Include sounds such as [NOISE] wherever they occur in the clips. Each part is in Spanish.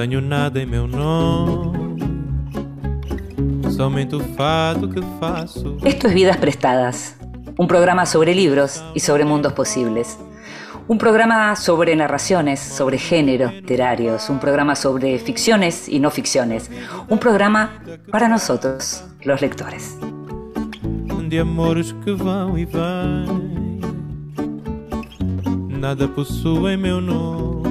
tenho nada em meu nome. Somente o fato que faço. Esto es Vidas Prestadas, un programa sobre libros y sobre mundos posibles. Un programa sobre narraciones, sobre géneros literarios, un programa sobre ficciones y no ficciones. Un programa para nosotros, los lectores. De amores que vão e vêm, nada possui meu nome.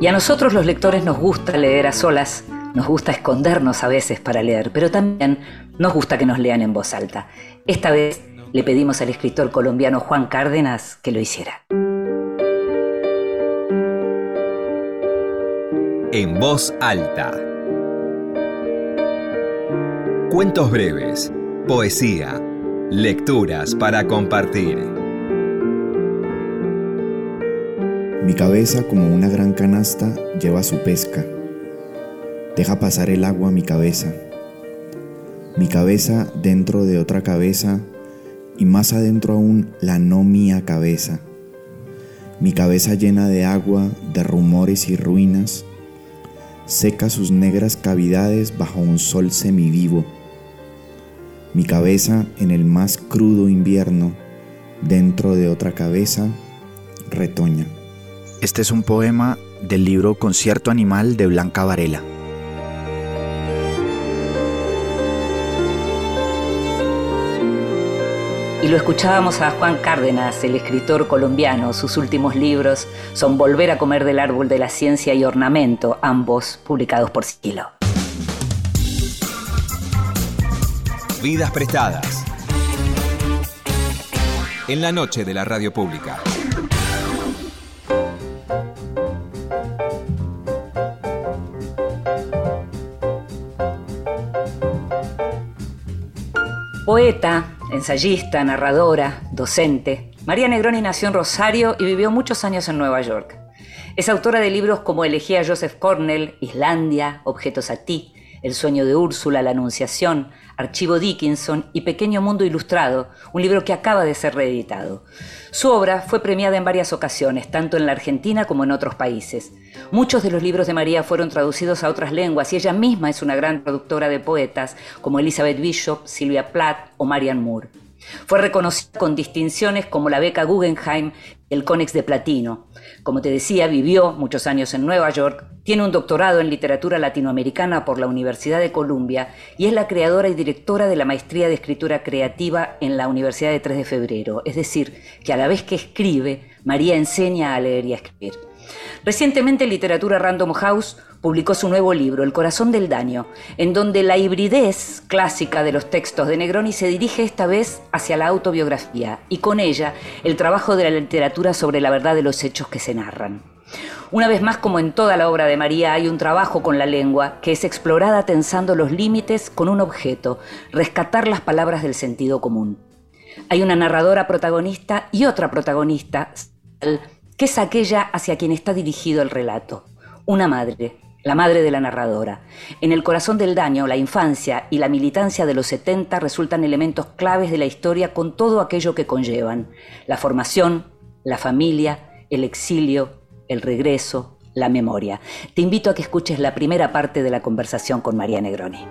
Y a nosotros los lectores nos gusta leer a solas, nos gusta escondernos a veces para leer, pero también nos gusta que nos lean en voz alta. Esta vez le pedimos al escritor colombiano Juan Cárdenas que lo hiciera. En voz alta. Cuentos breves, poesía, lecturas para compartir. Mi cabeza, como una gran canasta, lleva su pesca. Deja pasar el agua a mi cabeza. Mi cabeza dentro de otra cabeza y más adentro aún la no mía cabeza. Mi cabeza llena de agua, de rumores y ruinas, seca sus negras cavidades bajo un sol semivivo. Mi cabeza en el más crudo invierno, dentro de otra cabeza, retoña. Este es un poema del libro Concierto Animal de Blanca Varela. Y lo escuchábamos a Juan Cárdenas, el escritor colombiano. Sus últimos libros son Volver a comer del árbol de la ciencia y Ornamento, ambos publicados por Sigilo. Vidas prestadas. En la noche de la radio pública. Poeta, ensayista, narradora, docente, María Negroni nació en Rosario y vivió muchos años en Nueva York. Es autora de libros como Elegía Joseph Cornell, Islandia, Objetos a ti, El sueño de Úrsula, La Anunciación, Archivo Dickinson y Pequeño Mundo Ilustrado, un libro que acaba de ser reeditado. Su obra fue premiada en varias ocasiones, tanto en la Argentina como en otros países. Muchos de los libros de María fueron traducidos a otras lenguas y ella misma es una gran productora de poetas como Elizabeth Bishop, Sylvia Plath o Marianne Moore. Fue reconocida con distinciones como la beca Guggenheim y el Conex de Platino. Como te decía, vivió muchos años en Nueva York, tiene un doctorado en literatura latinoamericana por la Universidad de Columbia y es la creadora y directora de la maestría de escritura creativa en la Universidad de 3 de Febrero. Es decir, que a la vez que escribe, María enseña a leer y a escribir. Recientemente Literatura Random House publicó su nuevo libro, El corazón del daño, en donde la hibridez clásica de los textos de Negroni se dirige esta vez hacia la autobiografía y con ella el trabajo de la literatura sobre la verdad de los hechos que se narran. Una vez más, como en toda la obra de María, hay un trabajo con la lengua que es explorada tensando los límites con un objeto, rescatar las palabras del sentido común. Hay una narradora protagonista y otra protagonista, que es aquella hacia quien está dirigido el relato. Una madre, la madre de la narradora. En el corazón del daño, la infancia y la militancia de los 70 resultan elementos claves de la historia con todo aquello que conllevan. La formación, la familia, el exilio, el regreso, la memoria. Te invito a que escuches la primera parte de la conversación con María Negroni.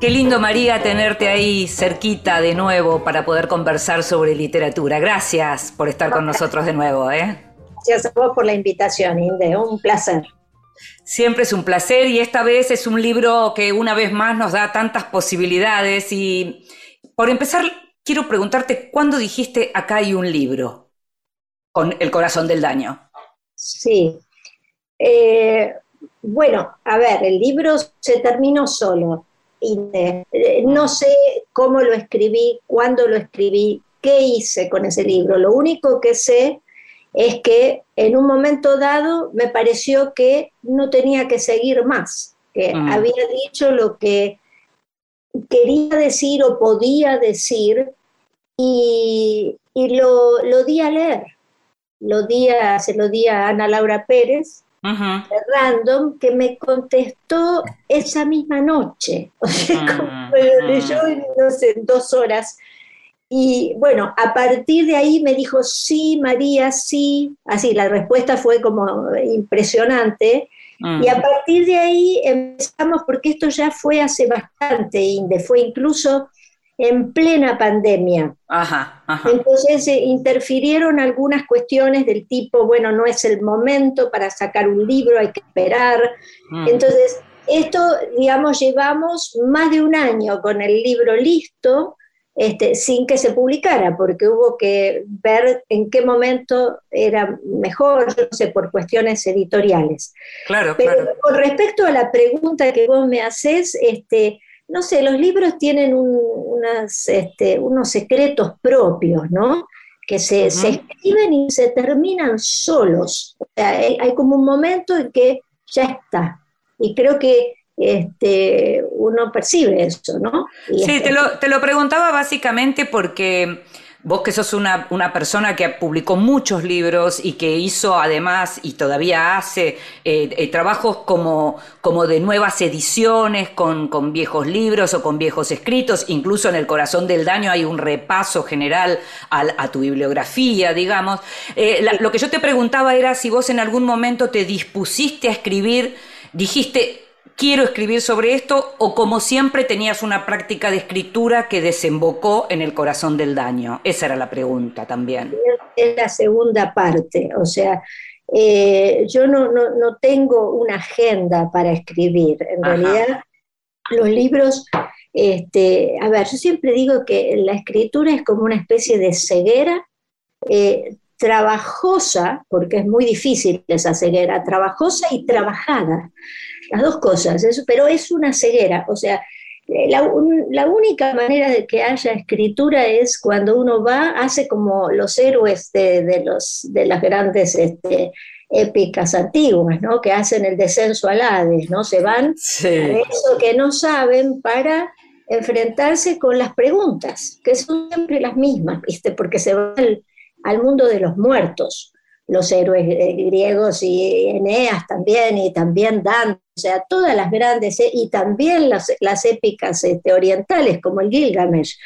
Qué lindo, María, tenerte ahí cerquita de nuevo para poder conversar sobre literatura. Gracias por estar con nosotros de nuevo. ¿eh? Gracias a vos por la invitación, Inde. Un placer. Siempre es un placer y esta vez es un libro que una vez más nos da tantas posibilidades. Y por empezar, quiero preguntarte, ¿cuándo dijiste acá hay un libro con El corazón del daño? Sí. Eh, bueno, a ver, el libro se terminó solo no sé cómo lo escribí, cuándo lo escribí, qué hice con ese libro. Lo único que sé es que en un momento dado me pareció que no tenía que seguir más, que había dicho lo que quería decir o podía decir y, lo, lo, di a leer. Lo di se lo di a Ana Laura Pérez, Random, que me contestó esa misma noche. [LAUGHS] O sea, como leyó en, no sé, dos horas. Y bueno, a partir de ahí me dijo, sí, María, sí. Así, la respuesta fue como impresionante. Y a partir de ahí empezamos, porque esto ya fue hace bastante, Inde, fue incluso en plena pandemia. Ajá, Entonces eh, interfirieron algunas cuestiones del tipo, bueno, no es el momento para sacar un libro, hay que esperar. Mm. Entonces, esto, digamos, llevamos más de un año con el libro listo, este, sin que se publicara, porque hubo que ver en qué momento era mejor, no sé, por cuestiones editoriales. Claro, Pero con respecto a la pregunta que vos me haces, este, no sé, los libros tienen este, unos secretos propios, ¿no? Que se, escriben y se terminan solos. hay, como un momento en que ya está. Y creo que este, uno percibe eso, ¿no? sí, te, este lo, te lo preguntaba básicamente porque Vos que sos una, persona que publicó muchos libros y que hizo además y todavía hace eh, eh, trabajos como, como de nuevas ediciones con, con, viejos libros o con viejos escritos, incluso en El Corazón del Daño hay un repaso general a, tu bibliografía, digamos. Eh, lo que yo te preguntaba era si vos en algún momento te dispusiste a escribir, dijiste, quiero escribir sobre esto o como siempre tenías una práctica de escritura que desembocó en el corazón del daño? Esa era la pregunta también. Es la segunda parte, o sea, eh, yo no, no, tengo una agenda para escribir, en realidad los libros, este, a ver, yo siempre digo que la escritura es como una especie de ceguera. Eh, trabajosa, porque es muy difícil esa ceguera, trabajosa y trabajada las dos cosas, pero es una ceguera, o sea, la, única manera de que haya escritura es cuando uno va, hace como los héroes de, los, de las grandes este, épicas antiguas, ¿no? que hacen el descenso al Hades, ¿no? se van a eso que no saben para enfrentarse con las preguntas, que son siempre las mismas, ¿viste? porque se van al mundo de los muertos los héroes griegos y Eneas también, y también Dante, o sea, todas las grandes, eh, y también las, las épicas este, orientales, como el Gilgamesh.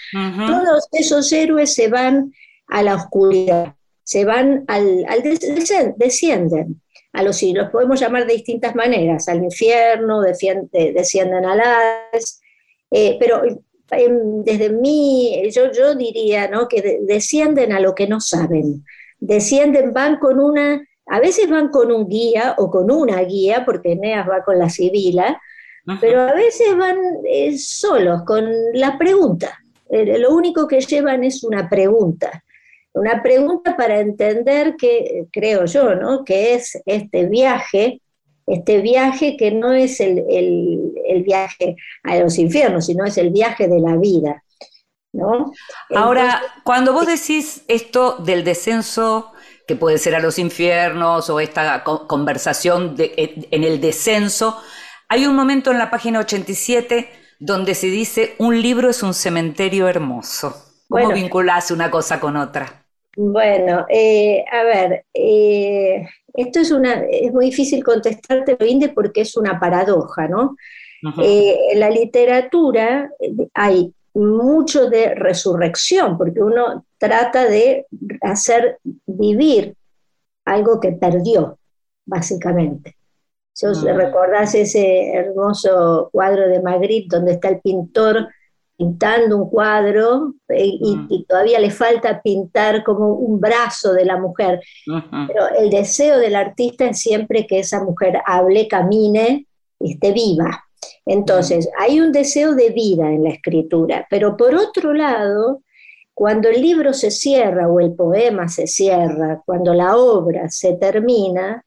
Todos esos héroes se van a la oscuridad, se van al, al descienden a los siglos, podemos llamar de distintas maneras, al infierno, descienden al Hades, eh, pero desde mí, yo, yo diría ¿no? que descienden a lo que no saben descienden, van con una, a veces van con un guía o con una guía, porque Eneas va con la Sibila, pero a veces van eh, solos, con la pregunta. Eh, lo único que llevan es una pregunta. Una pregunta para entender que, creo yo, ¿no? que es este viaje, este viaje que no es el, el viaje a los infiernos, sino es el viaje de la vida. Ahora, cuando vos decís esto del descenso, que puede ser a los infiernos o esta conversación en el descenso, hay un momento en la página 87 donde se dice un libro es un cementerio hermoso. ¿Cómo vinculás una cosa con otra? Bueno, eh, a ver, eh, esto es una, es muy difícil contestarte, Inde, porque es una paradoja, ¿no? Eh, en la literatura hay mucho de resurrección, porque uno trata de hacer vivir algo que perdió, básicamente. Si os mm. recordás ese hermoso cuadro de Magritte donde está el pintor pintando un cuadro eh, mm. y, todavía le falta pintar como un brazo de la mujer. Pero el deseo del artista es siempre que esa mujer hable, camine y esté viva. Entonces, hay un deseo de vida en la escritura, pero por otro lado, cuando el libro se cierra o el poema se cierra, cuando la obra se termina,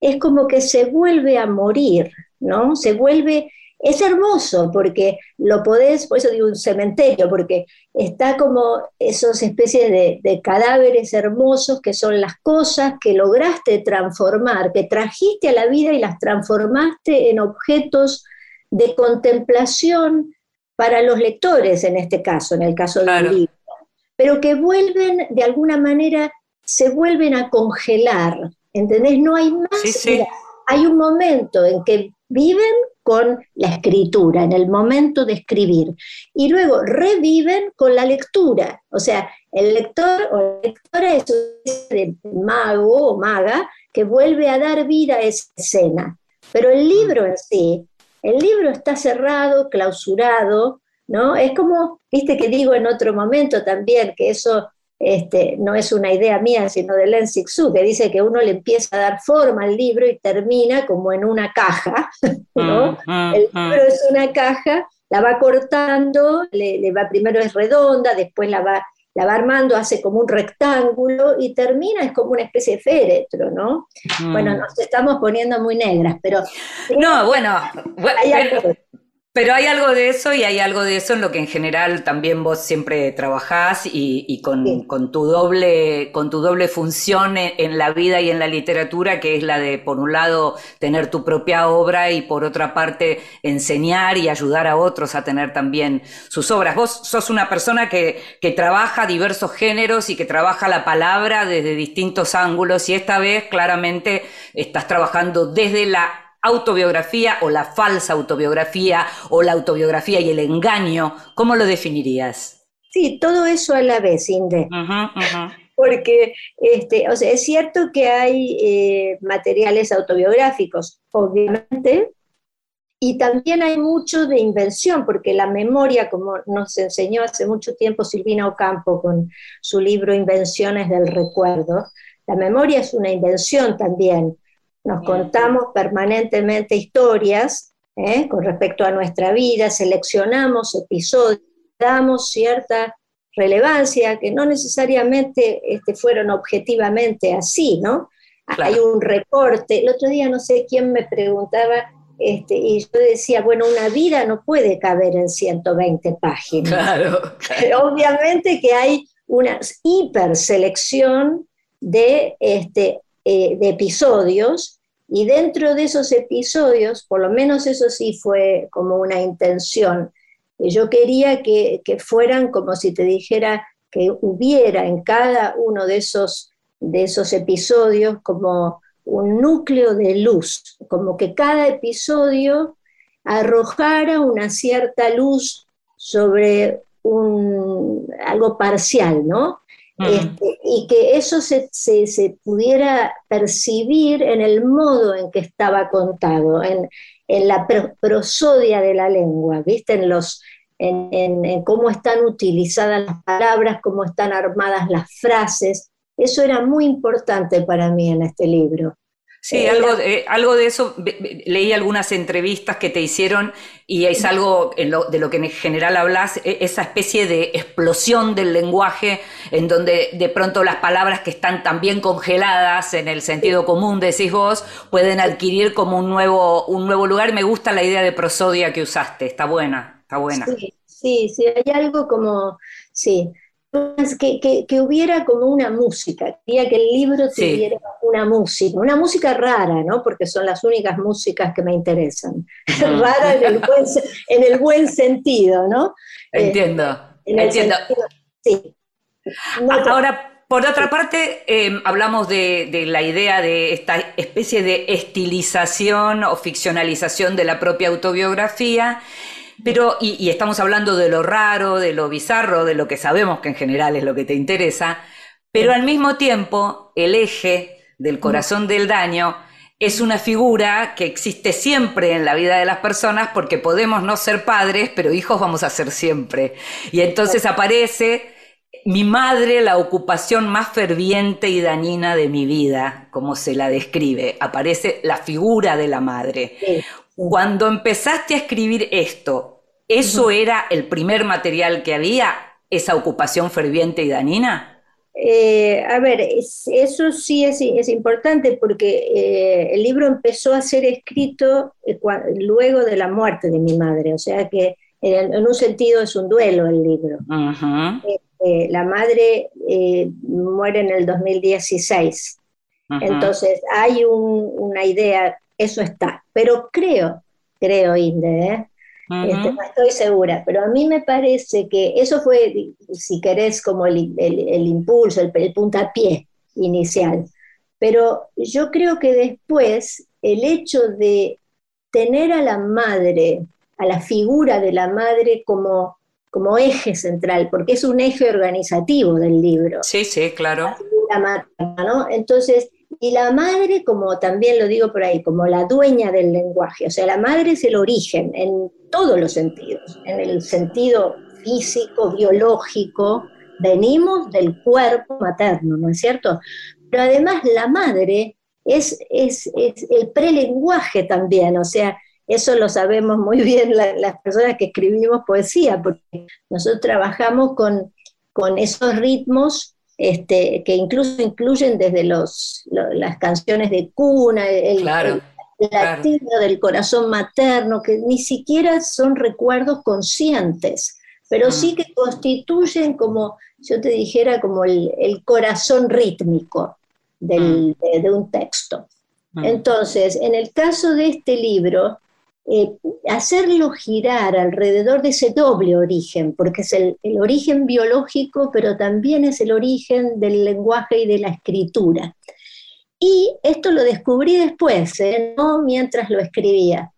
es como que se vuelve a morir, ¿no? Se vuelve, es hermoso porque lo podés, por eso digo un cementerio, porque está como esas especies de, de cadáveres hermosos que son las cosas que lograste transformar, que trajiste a la vida y las transformaste en objetos de contemplación para los lectores en este caso, en el caso del libro, pero que vuelven de alguna manera, se vuelven a congelar, ¿entendés? No hay más. hay un momento en que viven con la escritura, en el momento de escribir, y luego reviven con la lectura. O sea, el lector o la lectora es un mago o maga que vuelve a dar vida a esa escena. Pero el libro en sí, el libro está cerrado, clausurado, ¿no? Es como, viste que digo en otro momento también, que eso este, no es una idea mía, sino de Len Sixu, que dice que uno le empieza a dar forma al libro y termina como en una caja, [LAUGHS] ¿no? Mm, mm, el mm. libro es una caja, la va cortando, le, va, primero es redonda, después la va, la va armando, hace como un rectángulo y termina, es como una especie de féretro, ¿no? Bueno, nos estamos poniendo muy negras, pero... No, bueno, pero hay algo de eso y hay algo de eso en lo que en general también vos siempre trabajás y, con, tu doble, con tu doble función en, la vida y en la literatura, que es la de, por un lado, tener tu propia obra y por otra parte, enseñar y ayudar a otros a tener también sus obras. Vos sos una persona que, que trabaja diversos géneros y que trabaja la palabra desde distintos ángulos y esta vez claramente estás trabajando desde la autobiografía o la falsa autobiografía o la autobiografía y el engaño, ¿cómo lo definirías? Sí, todo eso a la vez, Inde. Porque este, o sea, es cierto que hay eh, materiales autobiográficos, obviamente, y también hay mucho de invención, porque la memoria, como nos enseñó hace mucho tiempo Silvina Ocampo con su libro Invenciones del Recuerdo, la memoria es una invención también nos contamos permanentemente historias ¿eh? con respecto a nuestra vida, seleccionamos episodios, damos cierta relevancia que no necesariamente este, fueron objetivamente así, ¿no? Hay un recorte. El otro día no sé quién me preguntaba, este, y yo decía, bueno, una vida no puede caber en 120 páginas. [LAUGHS] Claro, Obviamente que hay una hiperselección de, este, eh, de episodios y dentro de esos episodios, por lo menos eso sí fue como una intención, yo quería que, fueran como si te dijera que hubiera en cada uno de esos, de esos episodios como un núcleo de luz, como que cada episodio arrojara una cierta luz sobre un, algo parcial, ¿no? Este, y que eso se, pudiera percibir en el modo en que estaba contado, en, la prosodia de la lengua, ¿viste? En, los, en, cómo están utilizadas las palabras, cómo están armadas las frases. Eso era muy importante para mí en este libro. Sí, algo, de, algo de eso, leí algunas entrevistas que te hicieron y es algo de lo que en general hablas, e, esa especie de explosión del lenguaje en donde de pronto las palabras que están también congeladas en el sentido común, decís vos, pueden adquirir como un nuevo, un nuevo lugar. Me gusta la idea de prosodia que usaste, está buena, está buena. Sí, sí, sí hay algo como, sí que, hubiera como una música, quería que el libro tuviera una música, una música rara, ¿no? Porque son las únicas músicas que me interesan. [LAUGHS] rara en el, buen, sentido, ¿no? Entiendo, entiendo. sí. Ahora, por otra parte, em, hablamos de, de, la idea de esta especie de estilización o ficcionalización de la propia autobiografía. Pero, y, estamos hablando de lo raro, de lo bizarro, de lo que sabemos que en general es lo que te interesa, pero al mismo tiempo el eje del corazón del daño es una figura que existe siempre en la vida de las personas porque podemos no ser padres, pero hijos vamos a ser siempre. Y entonces aparece mi madre, la ocupación más ferviente y dañina de mi vida, como se la describe. Aparece la figura de la madre. Cuando empezaste a escribir esto, ¿eso era el primer material que había, esa ocupación ferviente y danina? Eh, a ver, eso sí es, importante porque eh, el libro empezó a ser escrito eh, luego de la muerte de mi madre, o sea que en, un sentido es un duelo el libro. la madre muere en el 2016, entonces hay una idea eso está. Pero creo creo, Inde, ¿eh? Este, no estoy segura, pero a mí me parece que eso fue, si querés, como el, impulso, el, el, puntapié inicial. Pero yo creo que después el hecho de tener a la madre, a la figura de la madre como, como eje central, porque es un eje organizativo del libro. Sí, sí, claro. ¿no? Entonces, y la madre, como también lo digo por ahí, como la dueña del lenguaje, o sea, la madre es el origen en todos los sentidos, en el sentido físico, biológico, venimos del cuerpo materno, ¿no es cierto? Pero además la madre es, es, es el prelenguaje también, o sea, eso lo sabemos muy bien las personas que escribimos poesía, porque nosotros trabajamos con, con esos ritmos este, que incluso incluyen desde los, las canciones de cuna, el, latido del corazón materno, que ni siquiera son recuerdos conscientes, pero sí mm. que constituyen como, yo te dijera, como el, corazón rítmico mm. de, un texto. Mm. Entonces, en el caso de este libro, eh, hacerlo girar alrededor de ese doble origen, porque es el, origen biológico, pero también es el origen del lenguaje y de la escritura. Y esto lo descubrí después, ¿eh? no mientras lo escribía,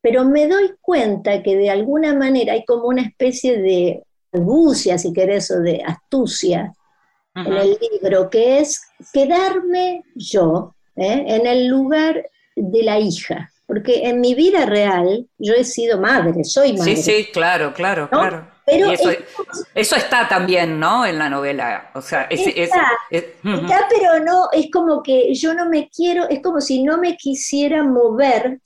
pero me doy cuenta que de alguna manera hay como una especie de argucia, si querés, o de astucia en el libro, que es quedarme yo ¿eh? en el lugar de la hija porque en mi vida real yo he sido madre, soy madre. Sí, sí, claro, claro, claro. Pero eso, está también, ¿no? En la novela. O sea, es, está, está, pero no, es como que yo no me quiero, es como si no me quisiera mover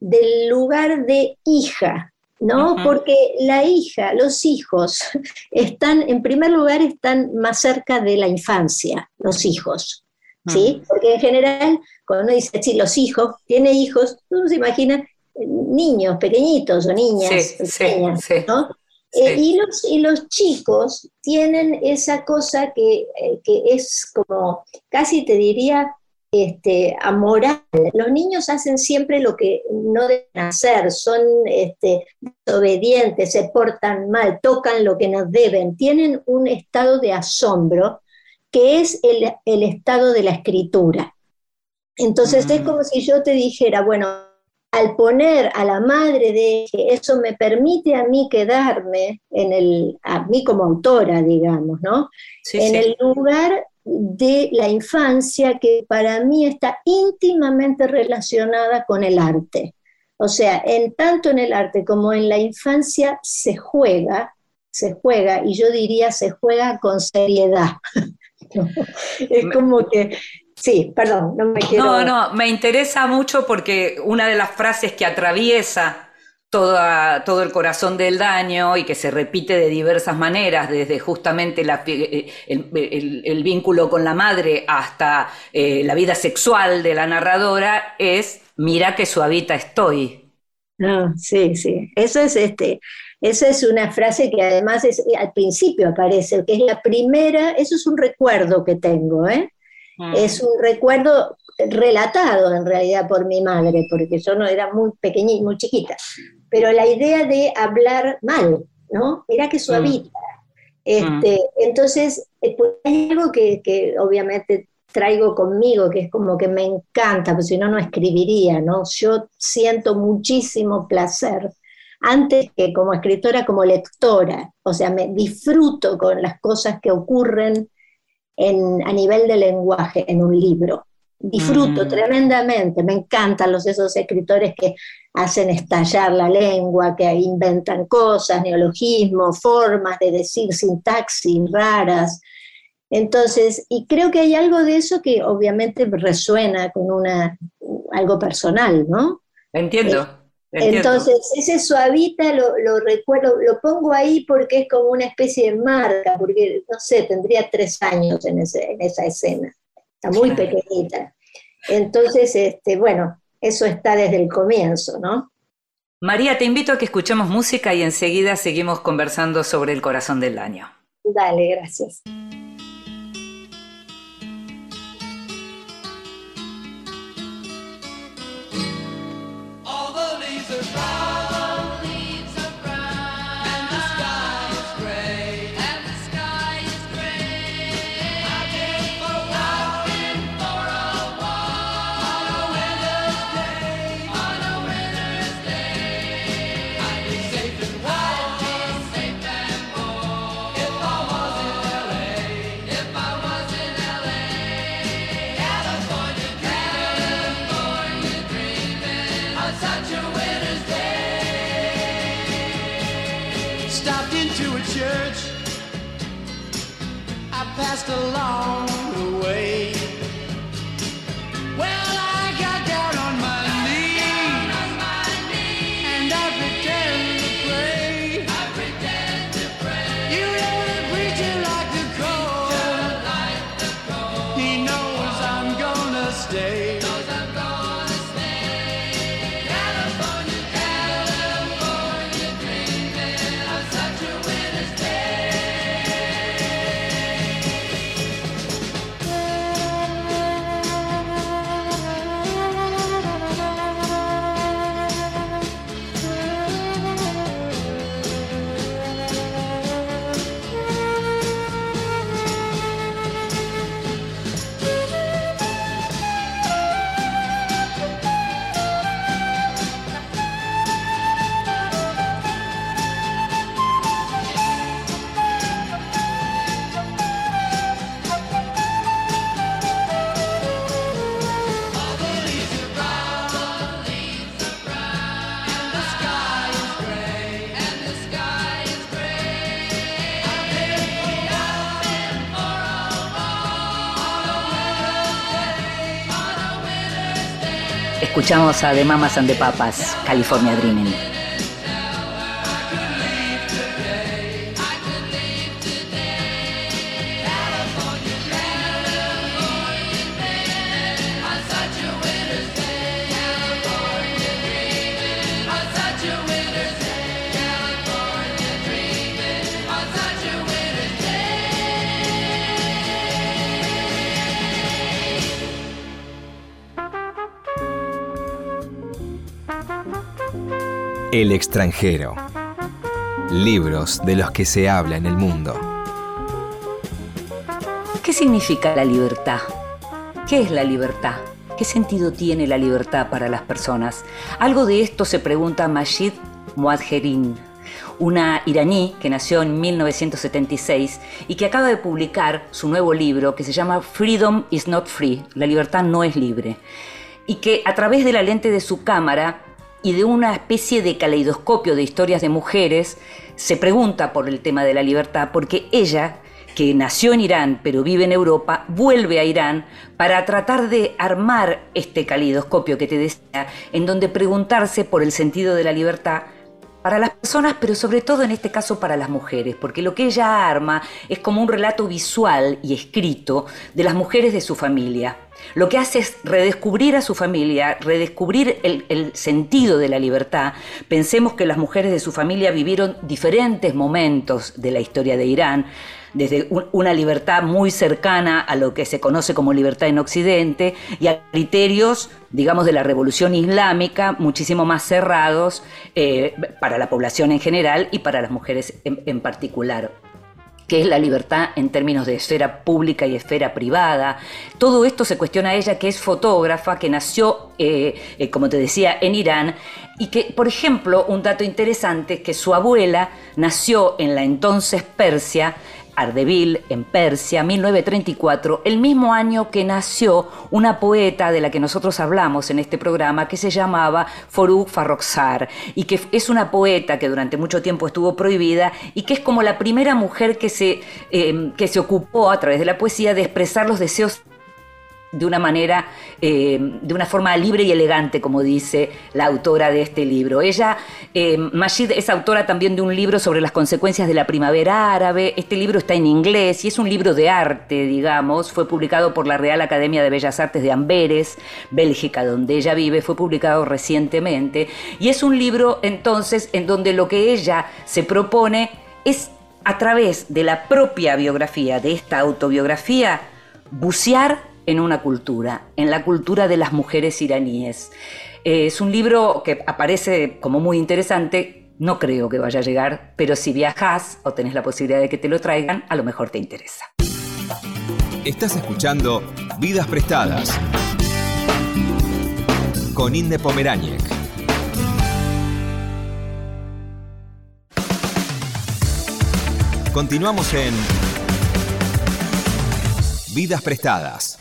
del lugar de hija, ¿no? Porque la hija, los hijos, [LAUGHS] están, en primer lugar, están más cerca de la infancia, los hijos, ¿sí? Porque en general cuando uno dice, sí, los hijos, tiene hijos, uno se imagina eh, niños pequeñitos o niñas pequeñas, ¿no? Eh, y, los, y los chicos tienen esa cosa que, eh, que es como, casi te diría, este, amoral. Los niños hacen siempre lo que no deben hacer, son este, desobedientes, se portan mal, tocan lo que no deben, tienen un estado de asombro que es el, el estado de la escritura. Entonces es como si yo te dijera, bueno, al poner a la madre de que eso me permite a mí quedarme en el, a mí como autora, digamos, ¿no? en el lugar de la infancia que para mí está íntimamente relacionada con el arte. O sea, en tanto en el arte como en la infancia se juega, se juega, y yo diría se juega con seriedad. [LAUGHS] [LAUGHS] es como que Sí, perdón, no me quiero... No, no, me interesa mucho porque una de las frases que atraviesa toda, todo el corazón del daño y que se repite de diversas maneras, desde justamente la, eh, el, vínculo con la madre hasta eh, la vida sexual de la narradora, es mira que suavita estoy. No, sí, sí. Eso es este. Esa es una frase que además es, al principio aparece, que es la primera, eso es un recuerdo que tengo, ¿eh? Es un recuerdo relatado en realidad por mi madre, porque yo no era muy pequeñita, muy chiquita, pero la idea de hablar mal, ¿no? Era que suavita. Este, entonces, eh, pues, hay algo que, obviamente traigo conmigo, que es como que me encanta, porque si no, no escribiría, ¿no? Yo siento muchísimo placer, antes que como escritora, como lectora, o sea, me disfruto con las cosas que ocurren a nivel de lenguaje en un libro. Disfruto mm. tremendamente, me encantan los esos escritores que hacen estallar la lengua, que inventan cosas, neologismos, formas de decir sintaxis raras. Entonces, y creo que hay algo de eso que obviamente resuena con una, algo personal, ¿no? Entiendo. Eh, entonces, ese suavita lo, lo, recuerdo, lo pongo ahí porque es como una especie de marca, porque, no sé, tendría tres años en, ese, esa escena, está muy pequeñita. Entonces, este, bueno, eso está desde el comienzo, ¿no? María, te invito a que escuchemos música y enseguida seguimos conversando sobre el corazón del año. Dale, gracias. Escuchamos a The Mamas and the Papas, California Dreaming. El extranjero. Libros de los que se habla en el mundo. ¿Qué significa la libertad? ¿Qué es la libertad? ¿Qué sentido tiene la libertad para las personas? Algo de esto se pregunta Majid Moadjerin, una iraní que nació en 1976 y que acaba de publicar su nuevo libro que se llama Freedom is not free, la libertad no es libre, y que a través de la lente de su cámara y de una especie de caleidoscopio de historias de mujeres se pregunta por el tema de la libertad porque ella que nació en Irán pero vive en Europa, vuelve a Irán para tratar de armar este caleidoscopio que te decía, en donde preguntarse por el sentido de la libertad para las personas, pero sobre todo en este caso para las mujeres, porque lo que ella arma es como un relato visual y escrito de las mujeres de su familia. Lo que hace es redescubrir a su familia, redescubrir el, sentido de la libertad. Pensemos que las mujeres de su familia vivieron diferentes momentos de la historia de Irán desde una libertad muy cercana a lo que se conoce como libertad en Occidente y a criterios, digamos, de la revolución islámica muchísimo más cerrados eh, para la población en general y para las mujeres en, particular que es la libertad en términos de esfera pública y esfera privada. Todo esto se cuestiona a ella, que es fotógrafa, que nació, eh, eh, como te decía, en Irán, y que, por ejemplo, un dato interesante es que su abuela nació en la entonces Persia, Ardebil, en Persia, 1934, el mismo año que nació una poeta de la que nosotros hablamos en este programa, que se llamaba Forugh Farrokhzad, y que es una poeta que durante mucho tiempo estuvo prohibida y que es como la primera mujer que se, eh, que se ocupó a través de la poesía de expresar los deseos de una manera, eh, de una forma libre y elegante, como dice la autora de este libro. Ella, eh, Majid, es autora también de un libro sobre las consecuencias de la primavera árabe. Este libro está en inglés y es un libro de arte, digamos. Fue publicado por la Real Academia de Bellas Artes de Amberes, Bélgica, donde ella vive. Fue publicado recientemente. Y es un libro, entonces, en donde lo que ella se propone es, a través de la propia biografía, de esta autobiografía, bucear en una cultura, en la cultura de las mujeres iraníes. Eh, es un libro que aparece como muy interesante, no creo que vaya a llegar, pero si viajas o tenés la posibilidad de que te lo traigan, a lo mejor te interesa. Estás escuchando Vidas Prestadas con Inde Pomeráñez. Continuamos en Vidas Prestadas.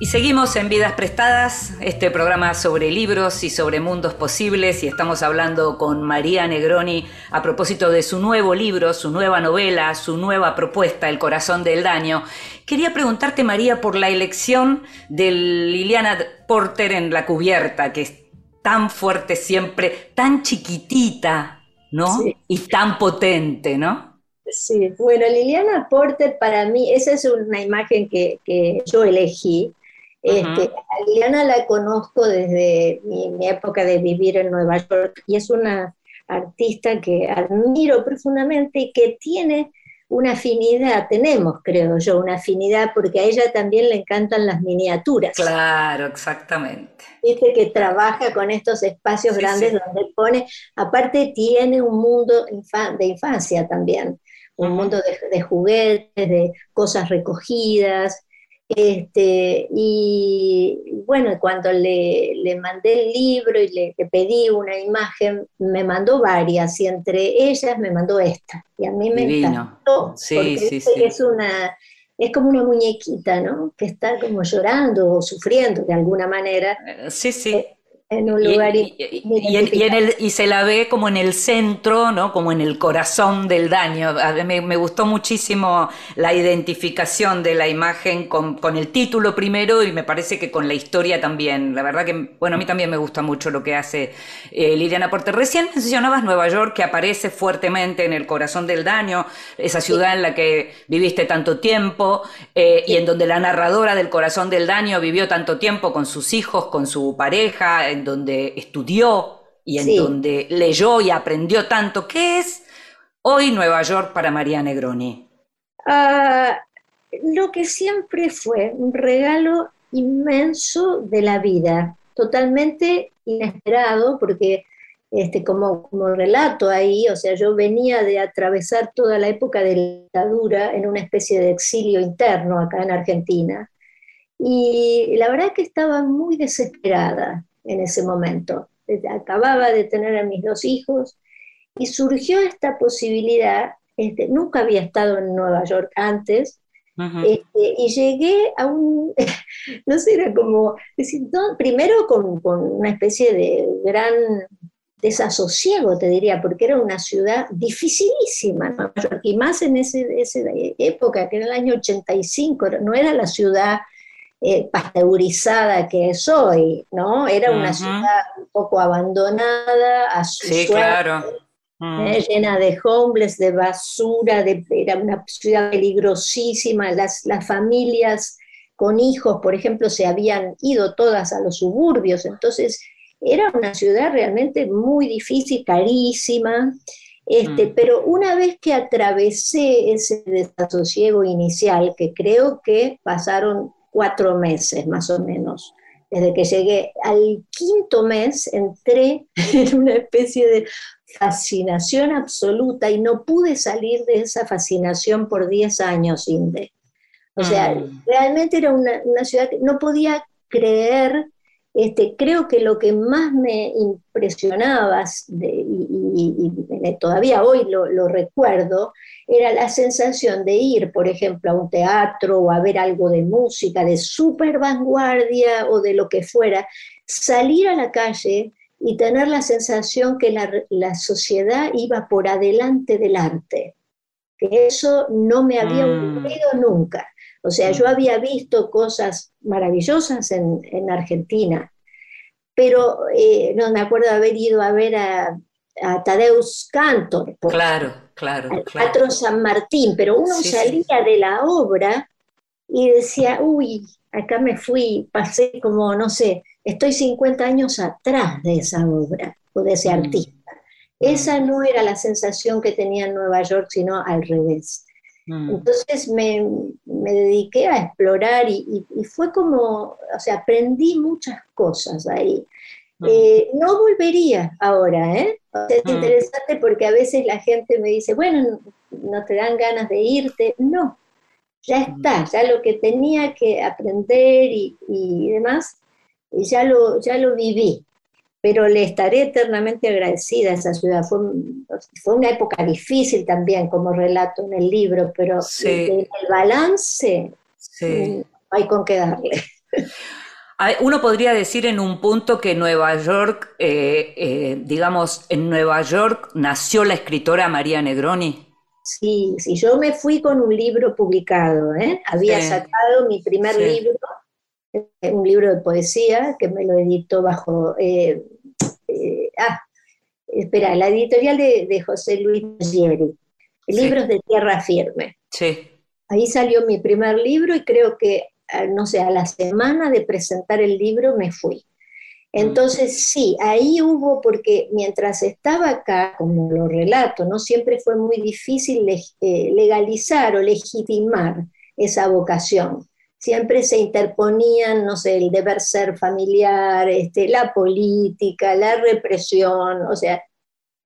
Y seguimos en Vidas Prestadas, este programa sobre libros y sobre mundos posibles, y estamos hablando con María Negroni a propósito de su nuevo libro, su nueva novela, su nueva propuesta, El corazón del daño. Quería preguntarte, María, por la elección de Liliana Porter en la cubierta, que tan fuerte siempre, tan chiquitita, ¿no? Sí. Y tan potente, ¿no? Sí, bueno, Liliana Porter para mí, esa es una imagen que, que yo elegí. Este, a Liliana la conozco desde mi, mi época de vivir en Nueva York y es una artista que admiro profundamente y que tiene una afinidad, tenemos creo yo, una afinidad porque a ella también le encantan las miniaturas. Claro, exactamente. Viste que trabaja con estos espacios Sí, grandes sí. donde pone, aparte tiene un mundo de infancia también, un mundo de, de juguetes, de cosas recogidas. Este, y bueno, cuando le, le mandé el libro y le, le pedí una imagen, me mandó varias y entre ellas me mandó esta. Y a mí me Divino. encantó, Sí, porque sí, viste sí. es una, es como una muñequita, ¿no? Que está como llorando o sufriendo de alguna manera Eh, Sí, sí. En un lugar y- y- y y en el- y se la ve como en el centro, ¿no? Como en el corazón del daño. Me, me gustó muchísimo la identificación de la imagen con, con el título primero y me parece que con la historia también. La verdad que, bueno, a mí también me gusta mucho lo que hace eh, Liliana Porter. Recién mencionabas Nueva York, que aparece fuertemente en el corazón del daño, esa ciudad en la que viviste tanto tiempo eh, y en donde la narradora del corazón del daño vivió tanto tiempo con sus hijos, con su pareja, en donde estudió y en Sí. donde leyó y aprendió tanto. ¿Qué es hoy Nueva York para María Negroni? Ah, lo que siempre fue un regalo inmenso de la vida, totalmente inesperado, porque este, como, como relato ahí, o sea, yo venía de atravesar toda la época de la dictadura en una especie de exilio interno acá en Argentina. Y la verdad que estaba muy desesperada en ese momento. Acababa de tener a mis dos hijos y surgió esta posibilidad, este, nunca había estado en Nueva York antes, este, y llegué a un, [LAUGHS] no sé, era como, decir, no, primero con, con una especie de gran desasosiego, te diría, porque era una ciudad dificilísima, Nueva York, y más en ese, esa época, que era el año 85, no era la ciudad eh, pasteurizada que es hoy, ¿no? Era una ciudad un poco abandonada a su Sí, suerte, claro. Mm. eh, llena de homeless, de basura, de, era una ciudad peligrosísima, las, las familias con hijos, por ejemplo, se habían ido todas a los suburbios, entonces era una ciudad realmente muy difícil, carísima, este, Mm. pero una vez que atravesé ese desasosiego inicial, que creo que pasaron cuatro meses más o menos, desde que llegué al quinto mes, entré [LAUGHS] en una especie de fascinación absoluta y no pude salir de esa fascinación por 10 años, Inde. O sea, Mm. realmente era una, una ciudad que no podía creer, este, creo que lo que más me impresionaba, de- y, y- y- y todavía hoy lo, lo recuerdo, era la sensación de ir, por ejemplo, a un teatro o a ver algo de música, de super vanguardia o de lo que fuera, salir a la calle y tener la sensación que la, la sociedad iba por adelante del arte, que eso no me había Mm. ocurrido nunca. O sea, yo había visto cosas maravillosas en, en Argentina, pero eh, no me acuerdo haber ido a ver a, a Tadeusz Kantor, por Claro, claro, al claro. Teatro San Martín, pero uno Sí, sí. salía de la obra y decía, uy, acá me fui, pasé como, no sé, estoy 50 años atrás de esa obra o de ese Mm. artista. Esa no era la sensación que tenía en Nueva York, sino al revés. Mm. Entonces me, me dediqué a explorar y, y- y fue como, o sea, aprendí muchas cosas ahí. Mm. Eh, no volvería ahora, ¿eh? O sea, es Mm. interesante porque a veces la gente me dice, bueno, no te dan ganas de irte. No, ya está, ya lo que tenía que aprender y, y demás, ya lo, ya lo viví. Pero le estaré eternamente agradecida a esa ciudad. Fue, fue una época difícil también, como relato en el libro, pero Sí. el, el balance Sí. mm, hay con qué darle. Uno podría decir en un punto que Nueva York, eh, eh, digamos, en Nueva York nació la escritora María Negroni. Sí, sí, yo me fui con un libro publicado, ¿eh? Había Sí. sacado mi primer libro, un libro de poesía que me lo editó bajo, eh, eh, ah, espera, la editorial de, de José Luis Gieri, Sí. Libros de Tierra Firme. Sí. Ahí salió mi primer libro y creo que, ah, no sé, a la semana de presentar el libro me fui. Entonces, sí, ahí hubo, porque mientras estaba acá, como lo relato, ¿no? Siempre fue muy difícil leg- eh, legalizar o legitimar esa vocación. Siempre se interponían, no sé, el deber ser familiar, este, la política, la represión, o sea,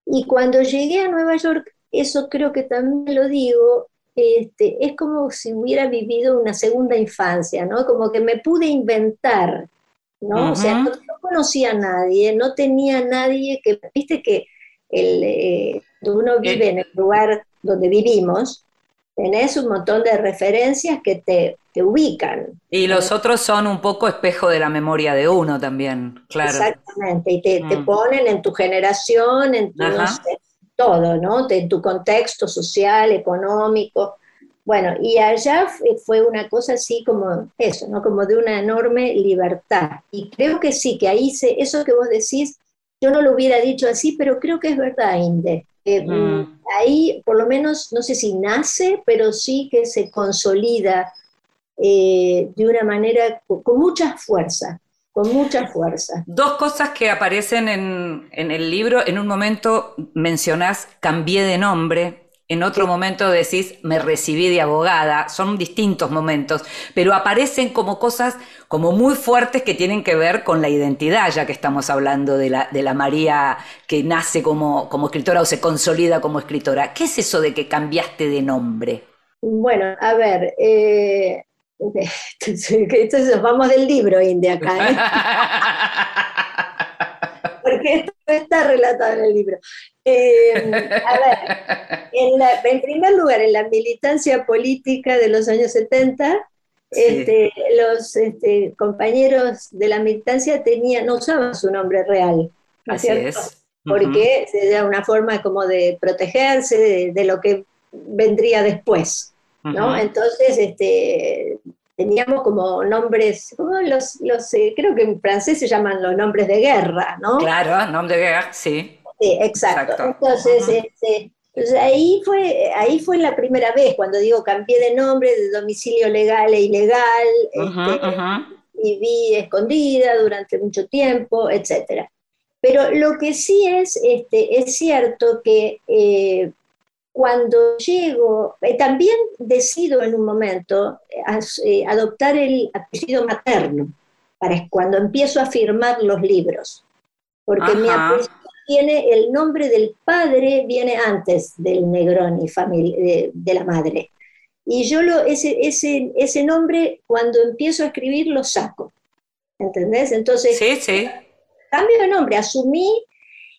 y cuando llegué a Nueva York, eso creo que también lo digo, este, es como si hubiera vivido una segunda infancia, ¿no? Como que me pude inventar, ¿no? O sea, no, no conocía a nadie, no tenía nadie que, viste que el, eh, uno vive en el lugar donde vivimos, tenés un montón de referencias que te, te ubican. Y los otros son un poco espejo de la memoria de uno también, claro. Exactamente, y te, te Mm. ponen en tu generación, en tu, no sé, todo, ¿no? Te- En tu contexto social, económico. Bueno, y allá fue, fue una cosa así como eso, ¿no? Como de una enorme libertad. Y creo que sí, que ahí se, eso que vos decís, yo no lo hubiera dicho así, pero creo que es verdad, Inde. Eh, Mm. Ahí, por lo menos, no sé si nace, pero sí que se consolida eh, de una manera con, mucha fuerza, con mucha fuerza. Dos cosas que aparecen en, en el libro. En un momento mencionás cambié de nombre. En otro momento decís me recibí de abogada. Son distintos momentos, pero aparecen como cosas como muy fuertes que tienen que ver con la identidad, ya que estamos hablando de la, de la María que nace como, como escritora o se consolida como escritora. ¿Qué es eso de que cambiaste de nombre? Bueno, a ver, eh, [LAUGHS] entonces nos vamos del libro, India, acá, ¿eh? [LAUGHS] porque esto está relatado en el libro. Eh, a ver, en, la- en primer lugar, en la militancia política de los años 70, Sí. este, los este, compañeros de la militancia tenían, no usaban su nombre real. ¿no Así cierto? es. Porque era una forma como de protegerse de, de lo que vendría después. ¿No? Entonces, este, teníamos como nombres, como los, los eh, creo que en francés se llaman los nombres de guerra, ¿no? Claro, nombre de guerra, sí. Sí, exacto. Exacto. Entonces, este, pues ahí fue, ahí fue la primera vez cuando digo cambié de nombre de domicilio legal e ilegal, Ujú, este, ujú. viví escondida durante mucho tiempo, etcétera. Pero lo que sí es, este, es cierto que eh, cuando llego, eh, también decido en un momento eh, as- eh, adoptar el apellido materno, para cuando empiezo a firmar los libros, porque mi Ajá. apellido tiene el nombre del padre, viene antes del Negroni, de, de la madre. Y yo lo, ese, ese, ese nombre, cuando empiezo a escribir, lo saco. ¿Entendés? Entonces, Sí, sí. cambio de nombre, asumí.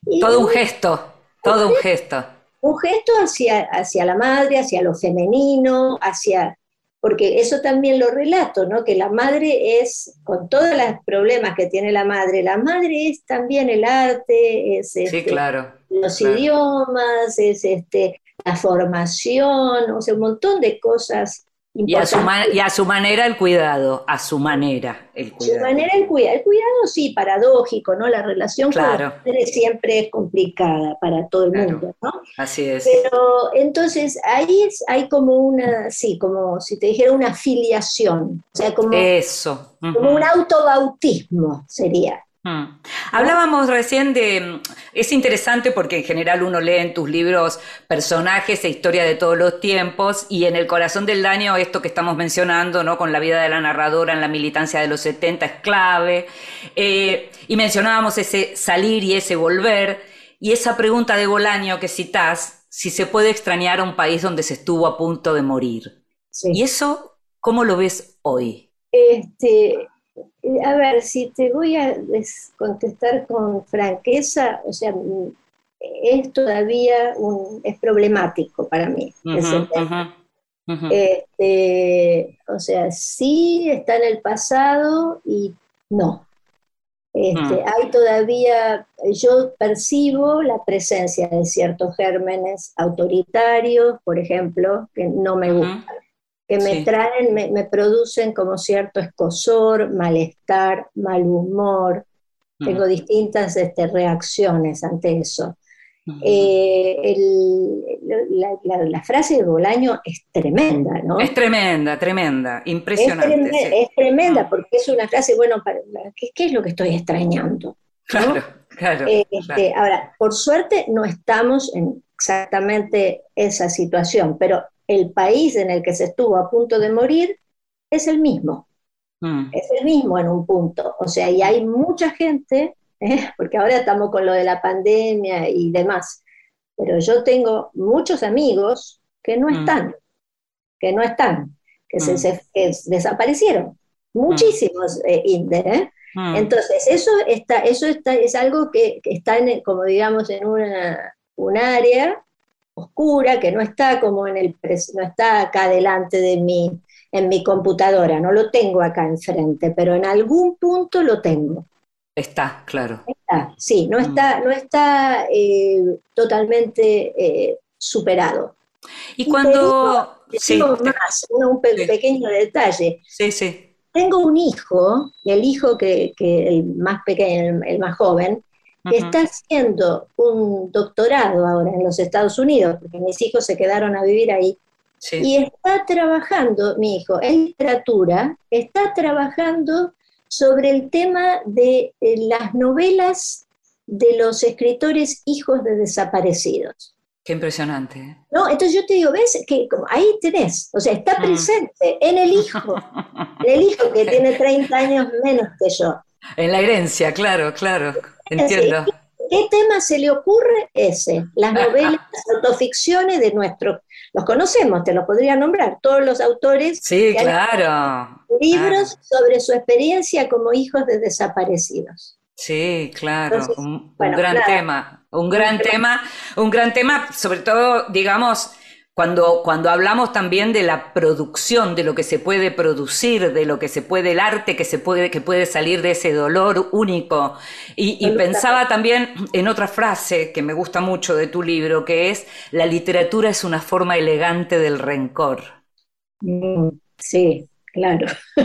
Y Todo un gesto, todo un gesto. Un gesto hacia, hacia la madre, hacia lo femenino, hacia. Porque eso también lo relato, ¿no? Que la madre es, con todos los problemas que tiene la madre, la madre es también el arte, es Sí, este, claro. los claro. idiomas, es este, la formación, o sea, un montón de cosas Y a, su y a su manera el cuidado, a su manera el Su cuidado. manera el cuidado, el cuidado sí, paradójico, ¿no? La relación Claro. con la siempre es complicada para todo el Claro. mundo, ¿no? Así es. Pero entonces ahí es, hay como una, sí, como si te dijera una filiación, o sea, como, Eso. ujú. como un autobautismo sería. Mm. Hablábamos recién de, mm, es interesante porque en general uno lee en tus libros personajes e historia de todos los tiempos y en El corazón del daño esto que estamos mencionando, ¿no? Con la vida de la narradora en la militancia de los 70 es clave. Eh, y mencionábamos ese salir y ese volver y esa pregunta de Bolaño que citás, si se puede extrañar a un país donde se estuvo a punto de morir. Sí. ¿Y eso cómo lo ves hoy? Este, a ver, si te voy a contestar con franqueza, o sea, mm, es todavía un, es problemático para mí. ese. Este, o sea, sí está en el pasado y no. Este, Mm. Hay todavía, yo percibo la presencia de ciertos gérmenes autoritarios, por ejemplo, que no me gustan, que me Sí. traen, me, me producen como cierto escosor, malestar, mal humor. Tengo distintas este, reacciones ante eso. Eh, el- la, la- la frase de Bolaño es tremenda, ¿no? Es tremenda, tremenda, Es, impresionante. sí. es tremenda Mm. porque es una frase, bueno, para- ¿qué, qué es lo que estoy extrañando? Claro, claro. Eh, claro. este, ahora, por suerte no estamos en exactamente esa situación, pero el país en el que se estuvo a punto de morir es el mismo, Mm. es el mismo en un punto. O sea, y hay mucha gente, ¿eh? porque ahora estamos con lo de la pandemia y demás, pero yo tengo muchos amigos que no Mm. están, que no están, que, se, Mm. se- que desaparecieron. Muchísimos, eh, Inde, ¿eh? Entonces, eso está, eso está, es algo que, que está en, como digamos, en una, un área oscura que no está como en el no está acá delante de mí, en mi computadora, no lo tengo acá enfrente, pero en algún punto lo tengo. Está, claro. Está, sí, no Mm. está, no está eh, totalmente eh, superado. Y cuando... Sí, digo te- más, un, un pe- Sí. pequeño detalle. sí, sí. Tengo un hijo, el hijo que, que el más pequeño, el, el más joven, está haciendo un doctorado ahora en los Estados Unidos, porque mis hijos se quedaron a vivir ahí, Sí. y está trabajando, mi hijo, en literatura, está trabajando sobre el tema de eh, las novelas de los escritores hijos de desaparecidos. Qué impresionante. ¿eh? ¿No? Entonces yo te digo, ves que como ahí tenés, o sea, está Mm. presente en el hijo, en [LAUGHS] el hijo que tiene 30 años menos que yo. En la herencia, claro, claro. Entiendo. ¿Qué tema se le ocurre ese? Las novelas, [LAUGHS] las autoficciones de nuestros, los conocemos, te los podría nombrar, todos los autores Sí, que claro. libros sobre su experiencia como hijos de desaparecidos. Sí, claro, Entonces, un, gran tema, un gran tema, un gran tema, sobre todo, digamos, cuando, cuando hablamos también de la producción, de lo que se puede producir, de lo que se puede, el arte que se puede, que puede salir de ese dolor único. Y, y pensaba también en otra frase que me gusta mucho de tu libro, que es, la literatura es una forma elegante del rencor. Mm, sí, claro. [LAUGHS]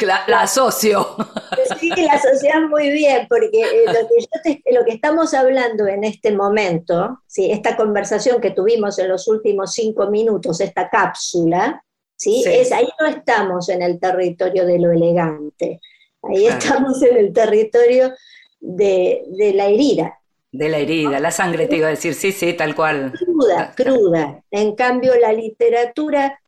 la, la asocio. [LAUGHS] Sí, la asocias muy bien, porque eh, lo, que yo te- lo que estamos hablando en este momento, ¿sí? esta conversación que tuvimos en los últimos cinco minutos, esta cápsula, ¿sí? Sí. Es, ahí no estamos en el territorio de lo elegante, ahí Claro. estamos en el territorio de, de la herida, De la herida, la sangre, te iba a decir, sí, sí, tal cual. cruda, cruda. En cambio, la literatura,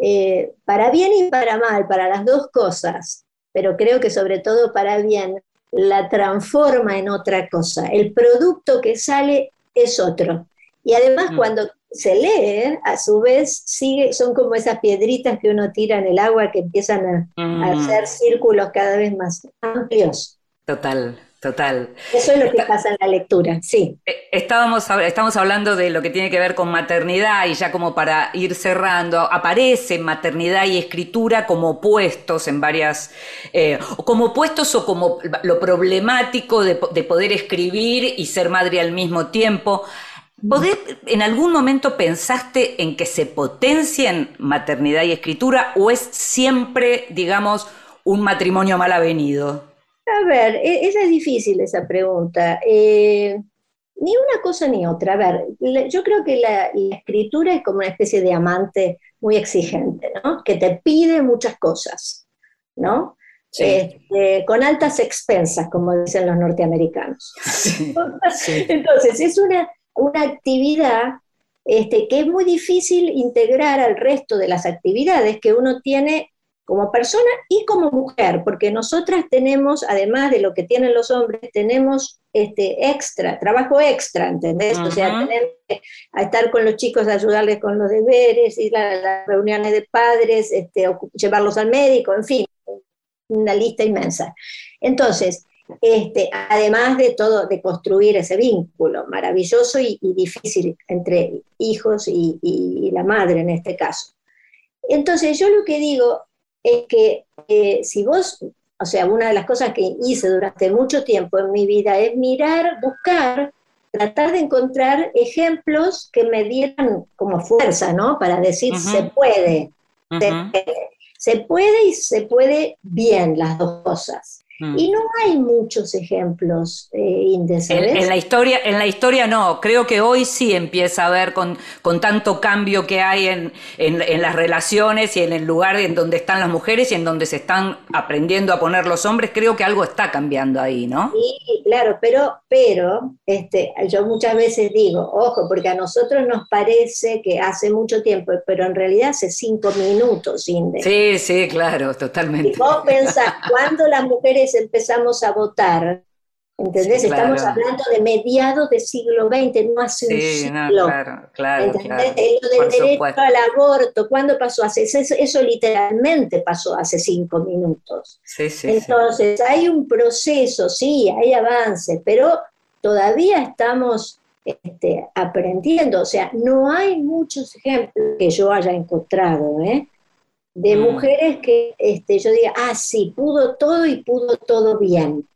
eh, para bien y para mal, para las dos cosas, pero creo que sobre todo para bien, la transforma en otra cosa. El producto que sale es otro. Y además Mm. cuando se lee, a su vez, sigue, son como esas piedritas que uno tira en el agua que empiezan a, a Mm, hacer círculos cada vez más amplios. total, total. Eso es lo que Está- pasa en la lectura, sí. Eh, Estábamos, estamos hablando de lo que tiene que ver con maternidad y ya como para ir cerrando, aparece maternidad y escritura como opuestos en varias, eh, o como opuestos o como lo problemático de, de poder escribir y ser madre al mismo tiempo. ¿Podés- ¿En algún momento pensaste en que se potencien maternidad y escritura o es siempre, digamos, un matrimonio mal avenido? A ver, e- esa es difícil esa pregunta. Eh, ni una cosa ni otra. A ver, yo creo que la, la escritura es como una especie de amante muy exigente, ¿no? Que te pide muchas cosas, ¿no? Sí. Este, con altas expensas, como dicen los norteamericanos. Sí, [LAUGHS] sí. Entonces, es una, una actividad este, que es muy difícil integrar al resto de las actividades que uno tiene como persona y como mujer, porque nosotras tenemos, además de lo que tienen los hombres, tenemos este extra, trabajo extra, ¿entendés? O sea, tener que a estar con los chicos, ayudarles con los deberes, ir a las reuniones de padres, este, llevarlos al médico, en fin, una lista inmensa. Entonces, este, además de todo, de construir ese vínculo maravilloso y, y difícil entre hijos y, y- y la madre en este caso. Entonces, yo lo que digo es que eh, si vos, o sea, una de las cosas que hice durante mucho tiempo en mi vida es mirar, buscar, tratar de encontrar ejemplos que me dieran como fuerza, ¿no? Para decir, se puede, se puede y se puede bien las dos cosas. Mm. Y no hay muchos ejemplos, eh, Inde, En, la historia, en la historia no, creo que hoy sí empieza a ver con, con tanto cambio que hay en, en- en las relaciones y en el lugar en donde están las mujeres y en donde se están aprendiendo a poner los hombres, creo que algo está cambiando ahí, ¿no? Sí, claro, pero, pero este, yo muchas veces digo, ojo, porque a nosotros nos parece que hace mucho tiempo, pero en realidad hace cinco minutos, Inde. Sí, sí, claro, totalmente. vos pensás, [LAUGHS] cuando las mujeres empezamos a votar, ¿entendés? Sí, claro. Estamos hablando de mediados del siglo XX, no hace un Sí, no, siglo. claro, claro, ¿Entendés? claro. Lo del Por derecho supuesto. al aborto, ¿cuándo pasó? Hace, eso, eso literalmente pasó hace cinco minutos. Sí. Entonces, hay un proceso, sí, hay avance, pero todavía estamos este, aprendiendo. O sea, no hay muchos ejemplos que yo haya encontrado, ¿eh? De Mm. mujeres que este, yo diga, ah, sí, pudo todo y pudo todo bien.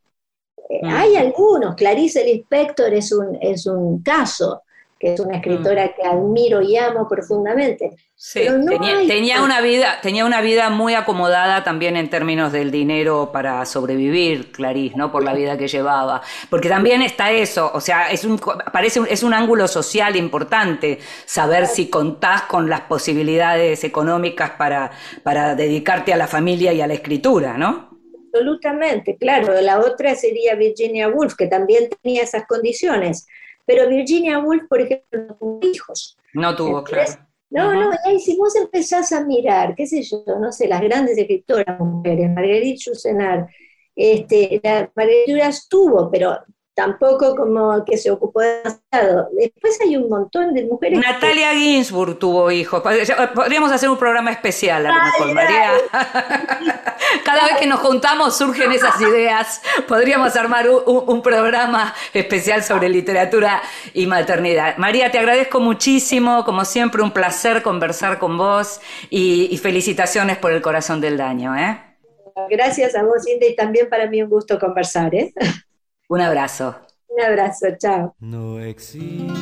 Eh, Mm. Hay algunos, Clarice Lispector es un, es un caso, que es una escritora que admiro y amo profundamente. Sí, Pero no tenía, hay tenía tanto. una vida, tenía una vida muy acomodada también en términos del dinero para sobrevivir, Clarice, ¿no? Por la vida que llevaba. Porque también está eso, o sea, es un, parece un- es un ángulo social importante saber si contás con las posibilidades económicas para, para dedicarte a la familia y a la escritura, ¿no? Absolutamente, claro. La otra sería Virginia Woolf, que también tenía esas condiciones. Pero Virginia Woolf, por ejemplo, no tuvo hijos. No tuvo, claro. No, no, y si vos empezás a mirar, qué sé yo, no sé, las grandes escritoras mujeres, Marguerite Yourcenar, este, la Marguerite Duras tuvo, pero tampoco como que se ocupó demasiado. Después hay un montón de mujeres que- Natalia Ginsburg tuvo hijos. Podríamos hacer un programa especial a lo mejor, María. [LAUGHS] Cada vez que nos juntamos surgen esas ideas. Podríamos armar un, programa especial sobre literatura y maternidad. María, te agradezco muchísimo. Como siempre, un placer conversar con vos y, y felicitaciones por el corazón del daño. ¿eh? Gracias a vos, Cindy, y también para mí un gusto conversar. ¿eh? Un abrazo. Un abrazo, chao. No existe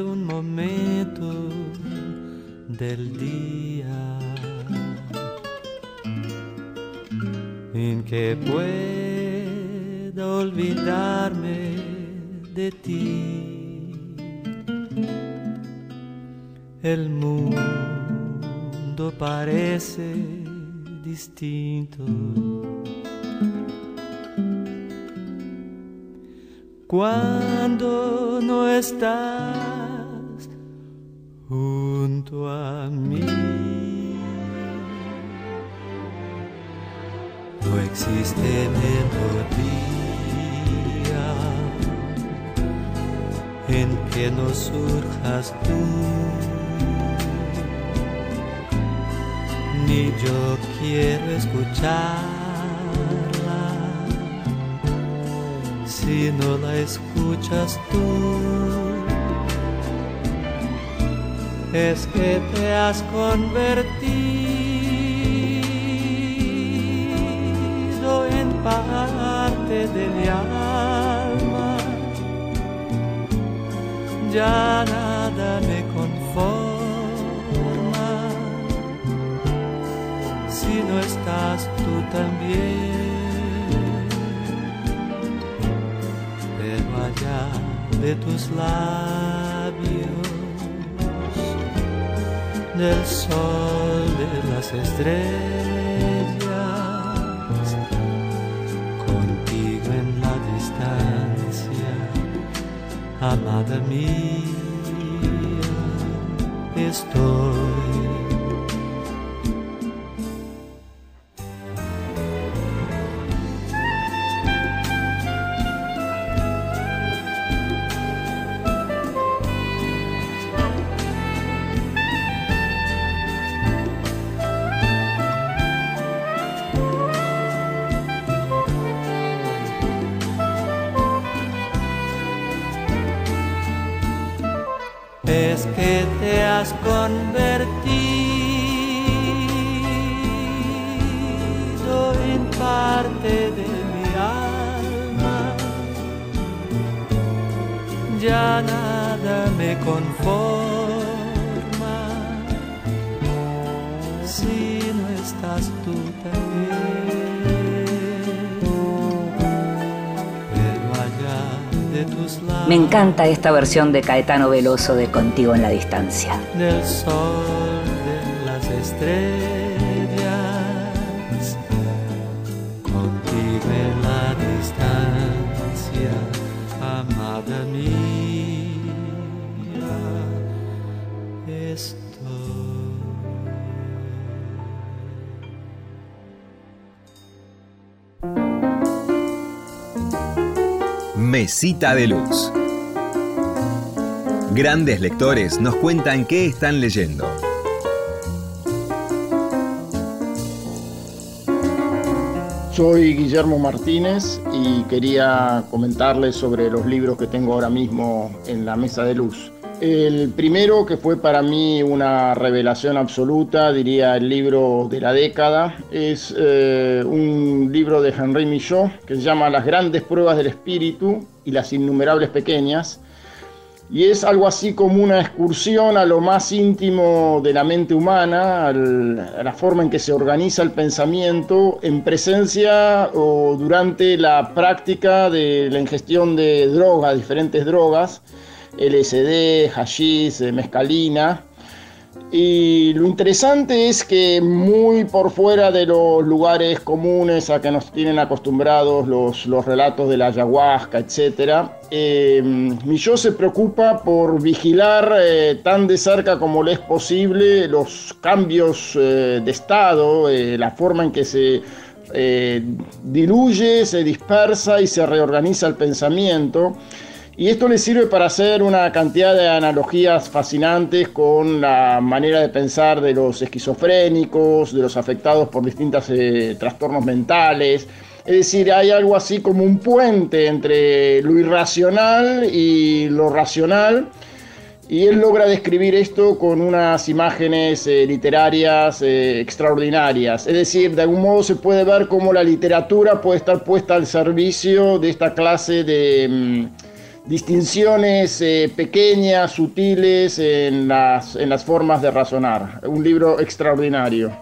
un momento del día en que pueda olvidarme de ti. El mundo parece distinto. Cuando no estás junto a mí. No existe melodía en que no surjas tú, ni yo quiero escucharla si no la escuchas tú. Es que te has convertido en parte de mi alma. Ya nada me conforma si no estás tú también. De tus labios, del sol de las estrellas, contigo en la distancia, amada mía, estoy. Ya nada me conforma si no estás tú. Me encanta esta versión de Caetano Veloso de Contigo en la Distancia. del sol de las estrellas Mesita de Luz. Grandes lectores nos cuentan qué están leyendo. Soy Guillermo Martínez y quería comentarles sobre los libros que tengo ahora mismo en la mesa de luz. El primero, que fue para mí una revelación absoluta, diría el libro de la década, es eh, un libro de Henri Michaud que se llama Las grandes pruebas del espíritu y las innumerables pequeñas. Y es algo así como una excursión a lo más íntimo de la mente humana, a la forma en que se organiza el pensamiento en presencia o durante la práctica de la ingestión de drogas, diferentes drogas, LSD, hashish, eh, mescalina. Y lo interesante es que muy por fuera de los lugares comunes a que nos tienen acostumbrados los, los relatos de la ayahuasca, etc., eh, Milló se preocupa por vigilar eh, tan de cerca como le es posible los cambios eh, de estado, la forma en que se diluye, se dispersa y se reorganiza el pensamiento. Y esto le sirve para hacer una cantidad de analogías fascinantes con la manera de pensar de los esquizofrénicos, de los afectados por distintos trastornos mentales. Es decir, hay algo así como un puente entre lo irracional y lo racional. Y él logra describir esto con unas imágenes eh, literarias eh, extraordinarias. Es decir, de algún modo se puede ver cómo la literatura puede estar puesta al servicio de esta clase de mm, distinciones eh, pequeñas, sutiles en las, en las formas de razonar. Un libro extraordinario.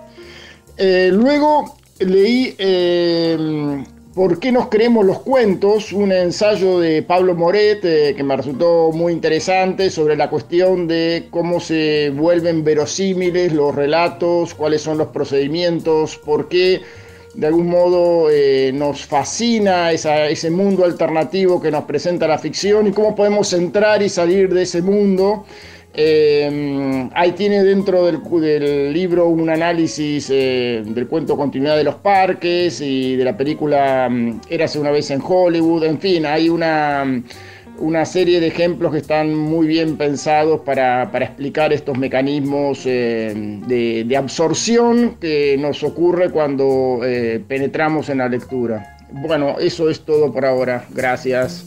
Eh, luego leí eh, ¿Por qué nos creemos los cuentos? Un ensayo de Pablo Moret que me resultó muy interesante sobre la cuestión de cómo se vuelven verosímiles los relatos, cuáles son los procedimientos, por qué de algún modo eh, nos fascina ese mundo alternativo que nos presenta la ficción y cómo podemos entrar y salir de ese mundo. Eh, ahí tiene dentro del, libro un análisis eh, del cuento Continuidad de los Parques y de la película mm, Érase una vez en Hollywood. En fin, hay una, una serie de ejemplos que están muy bien pensados para, para explicar estos mecanismos eh, de, absorción que nos ocurre cuando eh, penetramos en la lectura. Bueno, eso es todo por ahora. Gracias.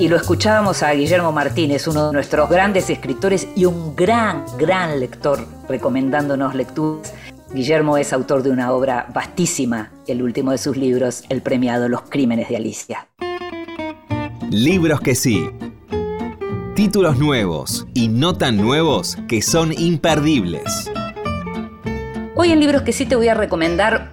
Y lo escuchábamos a Guillermo Martínez, uno de nuestros grandes escritores y un gran, gran lector, recomendándonos lecturas. Guillermo es autor de una obra vastísima, el último de sus libros, el premiado Los Crímenes de Alicia. Libros que sí. Títulos nuevos y no tan nuevos que son imperdibles. Hoy en Libros que sí te voy a recomendar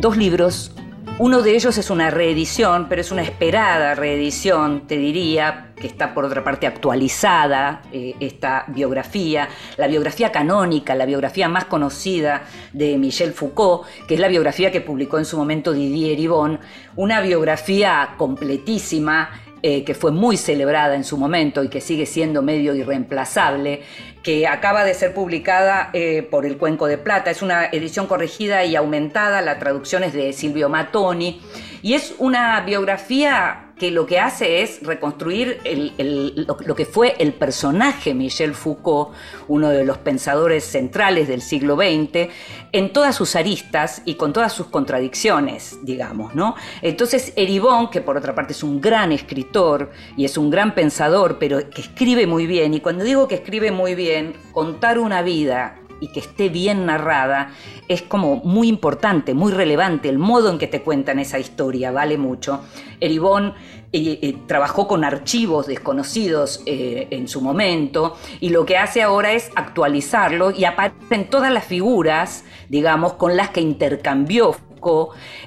dos libros. Uno de ellos es una reedición, pero es una esperada reedición, te diría, que está por otra parte actualizada, eh, esta biografía, la biografía canónica, la biografía más conocida de Michel Foucault, que es la biografía que publicó en su momento Didier Ibon, una biografía completísima eh, que fue muy celebrada en su momento y que sigue siendo medio irreemplazable, que acaba de ser publicada eh, por el Cuenco de Plata. Es una edición corregida y aumentada, la traducción es de Silvio Matoni, y es una biografía que lo que hace es reconstruir lo, que fue el personaje Michel Foucault, uno de los pensadores centrales del siglo XX, en todas sus aristas y con todas sus contradicciones, digamos, ¿no? Entonces, Eribon, que por otra parte es un gran escritor y es un gran pensador, pero que escribe muy bien, y cuando digo que escribe muy bien, contar una vida y que esté bien narrada es como muy importante, muy relevante. El modo en que te cuentan esa historia vale mucho. Eribón eh, eh, trabajó con archivos desconocidos eh, en su momento y lo que hace ahora es actualizarlo y aparecen todas las figuras, digamos, con las que intercambió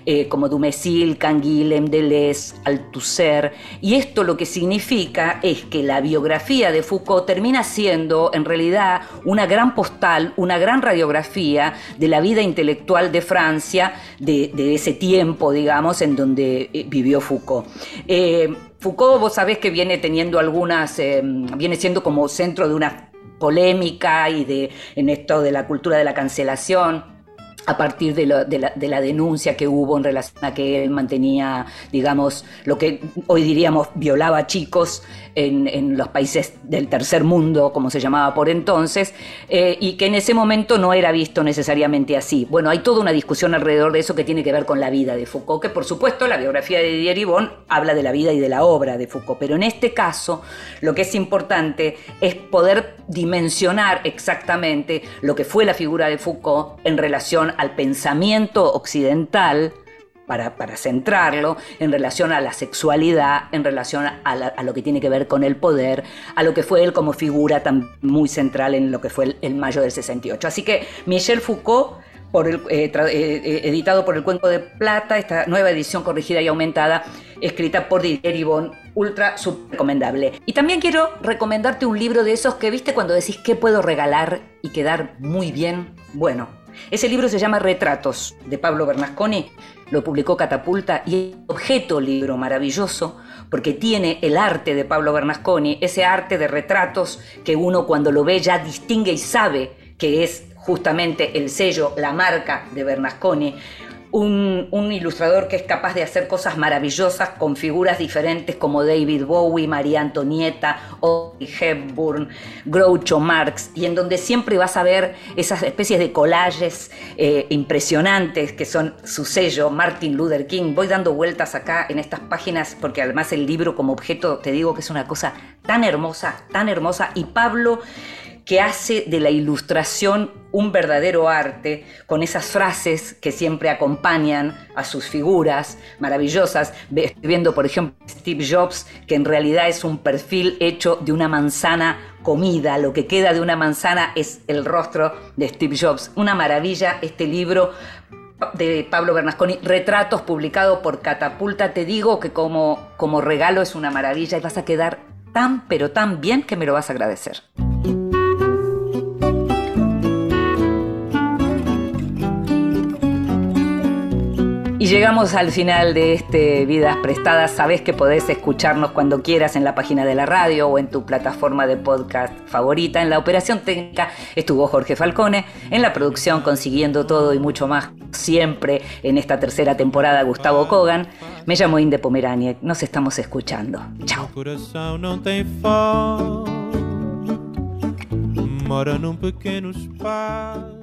Eh, como Dumézil, Canguilhem, Deleuze, Althusser. Y esto lo que significa es que la biografía de Foucault termina siendo en realidad una gran postal, una gran radiografía de la vida intelectual de Francia de, ese tiempo, digamos, en donde eh, vivió Foucault. Eh, Foucault, vos sabés que viene teniendo algunas, viene siendo como centro de una polémica y de en esto de la cultura de la cancelación a partir de, lo- de la, de la denuncia que hubo en relación a que él mantenía, digamos, lo que hoy diríamos violaba chicos en, los países del tercer mundo, como se llamaba por entonces, eh, y que en ese momento no era visto necesariamente así. Bueno, hay toda una discusión alrededor de eso que tiene que ver con la vida de Foucault, que por supuesto la biografía de Didier Ribon habla de la vida y de la obra de Foucault, pero en este caso lo que es importante es poder dimensionar exactamente lo que fue la figura de Foucault en relación al pensamiento occidental, para, centrarlo, en relación a la sexualidad, en relación a, lo que tiene que ver con el poder, a lo que fue él como figura tan muy central en lo que fue el, mayo del 68. Así que Michel Foucault, por el, eh, eh, eh, editado por el Cuenco de Plata, esta nueva edición corregida y aumentada, escrita por Didier Ibon, ultra súper recomendable. Y también quiero recomendarte un libro de esos que viste cuando decís qué puedo regalar y quedar muy bien. Bueno, ese libro se llama Retratos, de Pablo Bernasconi, lo publicó Catapulta y es objeto libro maravilloso porque tiene el arte de Pablo Bernasconi, ese arte de retratos que uno cuando lo ve ya distingue y sabe que es justamente el sello, la marca de Bernasconi. Un, ilustrador que es capaz de hacer cosas maravillosas con figuras diferentes como David Bowie, María Antonieta, Audrey Hepburn, Groucho Marx, y en donde siempre vas a ver esas especies de collages eh, impresionantes que son su sello, Martin Luther King. Voy dando vueltas acá en estas páginas porque además el libro como objeto te digo que es una cosa tan hermosa, tan hermosa, y Pablo que hace de la ilustración un verdadero arte, con esas frases que siempre acompañan a sus figuras maravillosas. Estoy viendo, por ejemplo, Steve Jobs, que en realidad es un perfil hecho de una manzana comida. Lo que queda de una manzana es el rostro de Steve Jobs. Una maravilla este libro de Pablo Bernasconi, Retratos, publicado por Catapulta. Te digo que como, como regalo es una maravilla y vas a quedar tan, pero tan bien que me lo vas a agradecer. Llegamos al final de este Vidas Prestadas. Sabes que podés escucharnos cuando quieras en la página de la radio o en tu plataforma de podcast favorita. En la operación técnica estuvo Jorge Falcone, en la producción consiguiendo todo y mucho más, siempre en esta tercera temporada Gustavo Kogan. Me llamo Inde Pomeraniec. Nos estamos escuchando. Chao. mora num pequeno espaço.